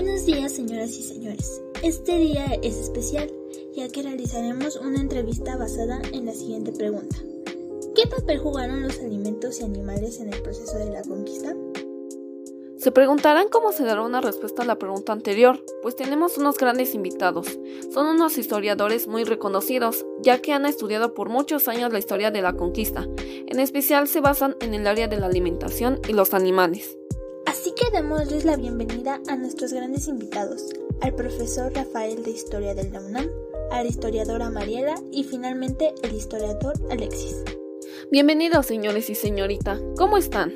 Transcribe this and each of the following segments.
Buenos días, señoras y señores. Este día es especial, ya que realizaremos una entrevista basada en la siguiente pregunta. ¿Qué papel jugaron los alimentos y animales en el proceso de la conquista? Se preguntarán cómo se dará una respuesta a la pregunta anterior, pues tenemos unos grandes invitados. Son unos historiadores muy reconocidos, ya que han estudiado por muchos años la historia de la conquista. En especial se basan en el área de la alimentación y los animales. Que démosles la bienvenida a nuestros grandes invitados, al profesor Rafael de Historia del la UNAM, a la historiadora Mariela y finalmente el historiador Alexis. Bienvenidos señores y señorita, ¿cómo están?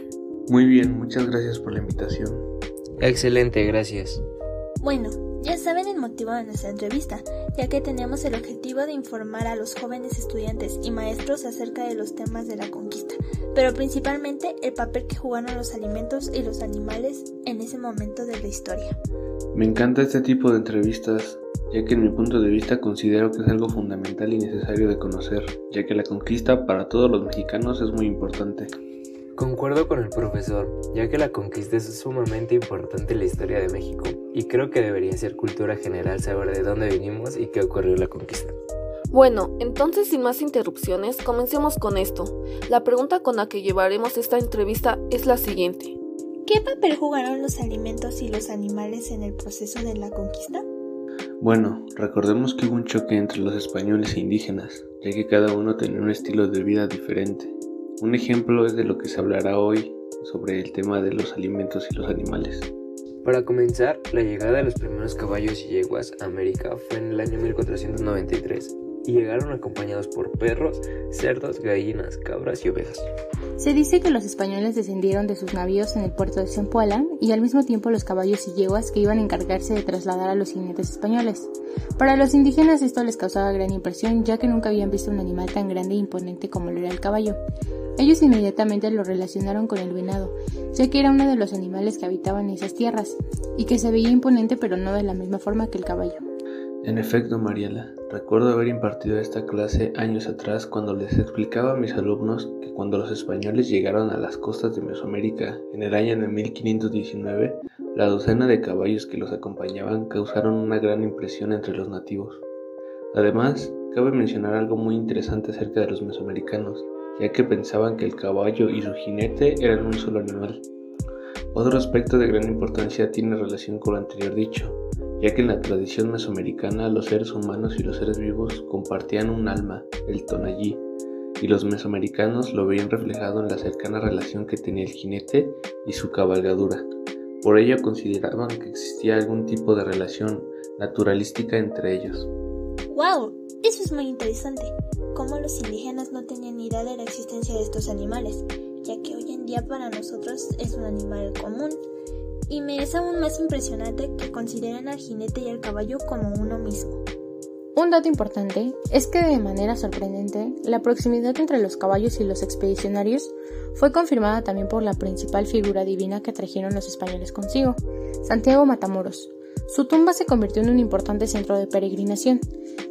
Muy bien, muchas gracias por la invitación. Excelente, gracias. Bueno, ya saben el motivo de nuestra entrevista, ya que tenemos el objetivo de informar a los jóvenes estudiantes y maestros acerca de los temas de la conquista, pero principalmente el papel que jugaron los alimentos y los animales en ese momento de la historia. Me encanta este tipo de entrevistas, ya que en mi punto de vista considero que es algo fundamental y necesario de conocer, ya que la conquista para todos los mexicanos es muy importante. Concuerdo con el profesor, ya que la conquista es sumamente importante en la historia de México, y creo que debería ser cultura general saber de dónde vinimos y qué ocurrió en la conquista. Bueno, entonces sin más interrupciones, comencemos con esto. La pregunta con la que llevaremos esta entrevista es la siguiente. ¿Qué papel jugaron los alimentos y los animales en el proceso de la conquista? Bueno, recordemos que hubo un choque entre los españoles e indígenas, ya que cada uno tenía un estilo de vida diferente. Un ejemplo es de lo que se hablará hoy sobre el tema de los alimentos y los animales. Para comenzar, la llegada de los primeros caballos y yeguas a América fue en el año 1493 y llegaron acompañados por perros, cerdos, gallinas, cabras y ovejas. Se dice que los españoles descendieron de sus navíos en el puerto de Zempoala y al mismo tiempo los caballos y yeguas que iban a encargarse de trasladar a los jinetes españoles. Para los indígenas esto les causaba gran impresión ya que nunca habían visto un animal tan grande e imponente como lo era el caballo. Ellos inmediatamente lo relacionaron con el venado, ya que era uno de los animales que habitaban esas tierras, y que se veía imponente pero no de la misma forma que el caballo. En efecto, Mariela, recuerdo haber impartido esta clase años atrás cuando les explicaba a mis alumnos que cuando los españoles llegaron a las costas de Mesoamérica en el año de 1519, la docena de caballos que los acompañaban causaron una gran impresión entre los nativos. Además, cabe mencionar algo muy interesante acerca de los mesoamericanos, ya que pensaban que el caballo y su jinete eran un solo animal. Otro aspecto de gran importancia tiene relación con lo anterior dicho, ya que en la tradición mesoamericana los seres humanos y los seres vivos compartían un alma, el tonallí, y los mesoamericanos lo veían reflejado en la cercana relación que tenía el jinete y su cabalgadura. Por ello consideraban que existía algún tipo de relación naturalística entre ellos. ¡Wow! Eso es muy interesante. Cómo los indígenas no de la existencia de estos animales, ya que hoy en día para nosotros es un animal común. Y me es aún más impresionante que consideren al jinete y al caballo como uno mismo. Un dato importante es que de manera sorprendente, la proximidad entre los caballos y los expedicionarios fue confirmada también por la principal figura divina que trajeron los españoles consigo, Santiago Matamoros, su tumba se convirtió en un importante centro de peregrinación.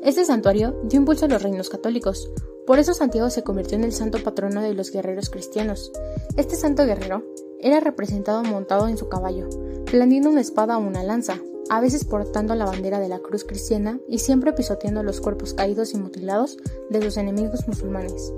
Este santuario dio impulso a los reinos católicos, por eso Santiago se convirtió en el santo patrono de los guerreros cristianos. Este santo guerrero era representado montado en su caballo, blandiendo una espada o una lanza, a veces portando la bandera de la cruz cristiana y siempre pisoteando los cuerpos caídos y mutilados de sus enemigos musulmanes.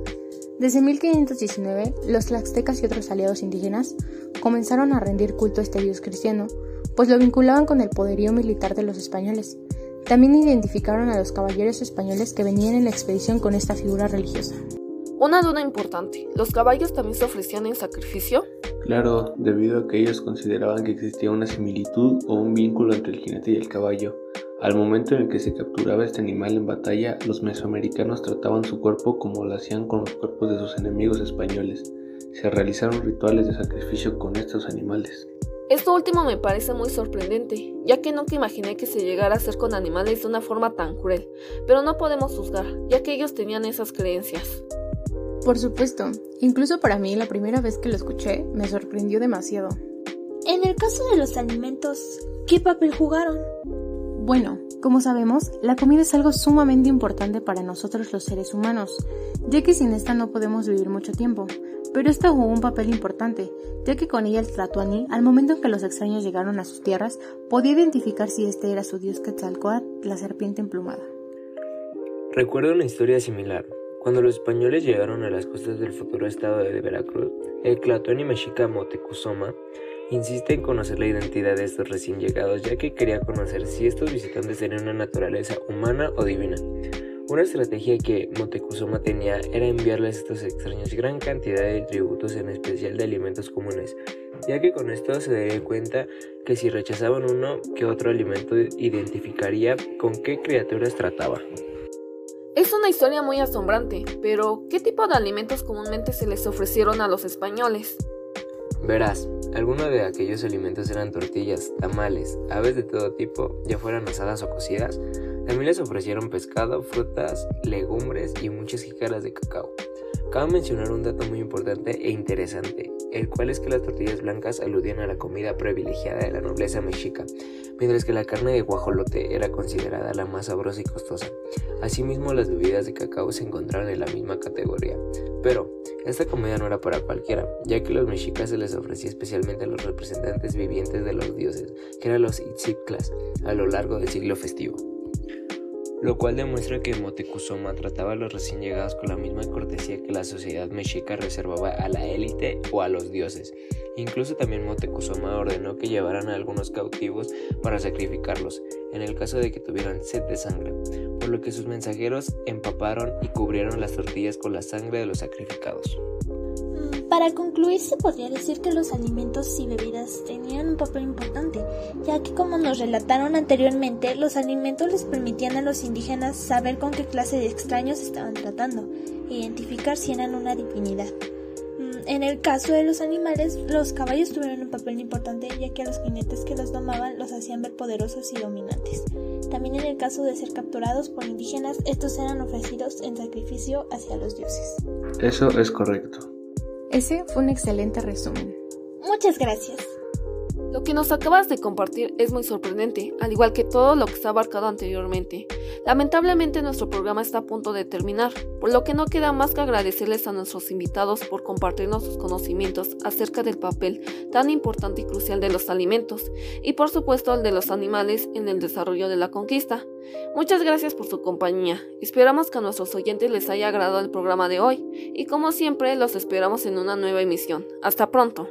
Desde 1519, los tlaxtecas y otros aliados indígenas comenzaron a rendir culto a este dios cristiano, pues lo vinculaban con el poderío militar de los españoles. También identificaron a los caballeros españoles que venían en la expedición con esta figura religiosa. Una duda importante, ¿los caballos también se ofrecían en sacrificio? Claro, debido a que ellos consideraban que existía una similitud o un vínculo entre el jinete y el caballo. Al momento en el que se capturaba este animal en batalla, los mesoamericanos trataban su cuerpo como lo hacían con los cuerpos de sus enemigos españoles. Se realizaron rituales de sacrificio con estos animales. Esto último me parece muy sorprendente, ya que nunca imaginé que se llegara a hacer con animales de una forma tan cruel, pero no podemos juzgar, ya que ellos tenían esas creencias. Por supuesto, incluso para mí la primera vez que lo escuché me sorprendió demasiado. En el caso de los alimentos, ¿qué papel jugaron? Bueno, como sabemos, la comida es algo sumamente importante para nosotros los seres humanos, ya que sin esta no podemos vivir mucho tiempo, pero esta jugó un papel importante, ya que con ella el Tlatoani, al momento en que los extraños llegaron a sus tierras, podía identificar si este era su dios Quetzalcoatl, la serpiente emplumada. Recuerdo una historia similar. Cuando los españoles llegaron a las costas del futuro estado de Veracruz, el Tlatoani mexica Motecuzoma insiste en conocer la identidad de estos recién llegados, ya que quería conocer si estos visitantes tenían una naturaleza humana o divina. Una estrategia que Motecuzoma tenía era enviarles a estos extraños gran cantidad de tributos, en especial de alimentos comunes, ya que con esto se daría cuenta que si rechazaban uno que otro alimento identificaría con qué criaturas trataba. Es una historia muy asombrante, pero ¿qué tipo de alimentos comúnmente se les ofrecieron a los españoles? Verás, algunos de aquellos alimentos eran tortillas, tamales, aves de todo tipo, ya fueran asadas o cocidas, también les ofrecieron pescado, frutas, legumbres y muchas jícaras de cacao. Cabe mencionar un dato muy importante e interesante, el cual es que las tortillas blancas aludían a la comida privilegiada de la nobleza mexica, mientras que la carne de guajolote era considerada la más sabrosa y costosa. Asimismo, las bebidas de cacao se encontraron en la misma categoría. Pero, esta comida no era para cualquiera, ya que los mexicas se les ofrecía especialmente a los representantes vivientes de los dioses, que eran los Itzictlas, a lo largo del siglo festivo lo cual demuestra que Motecuzoma trataba a los recién llegados con la misma cortesía que la sociedad mexica reservaba a la élite o a los dioses. Incluso también Motecuzoma ordenó que llevaran a algunos cautivos para sacrificarlos, en el caso de que tuvieran sed de sangre, por lo que sus mensajeros empaparon y cubrieron las tortillas con la sangre de los sacrificados. Para concluir, se podría decir que los alimentos y bebidas tenían un papel importante, ya que como nos relataron anteriormente, los alimentos les permitían a los indígenas saber con qué clase de extraños estaban tratando, e identificar si eran una divinidad. Mm, en el caso de los animales, los caballos tuvieron un papel importante ya que a los jinetes que los domaban los hacían ver poderosos y dominantes. También en el caso de ser capturados por indígenas, estos eran ofrecidos en sacrificio hacia los dioses. Eso es correcto. Ese fue un excelente resumen. Muchas gracias. Lo que nos acabas de compartir es muy sorprendente, al igual que todo lo que está abarcado anteriormente. Lamentablemente nuestro programa está a punto de terminar, por lo que no queda más que agradecerles a nuestros invitados por compartirnos sus conocimientos acerca del papel tan importante y crucial de los alimentos, y por supuesto el de los animales en el desarrollo de la conquista. Muchas gracias por su compañía. Esperamos que a nuestros oyentes les haya agradado el programa de hoy y como siempre los esperamos en una nueva emisión. Hasta pronto.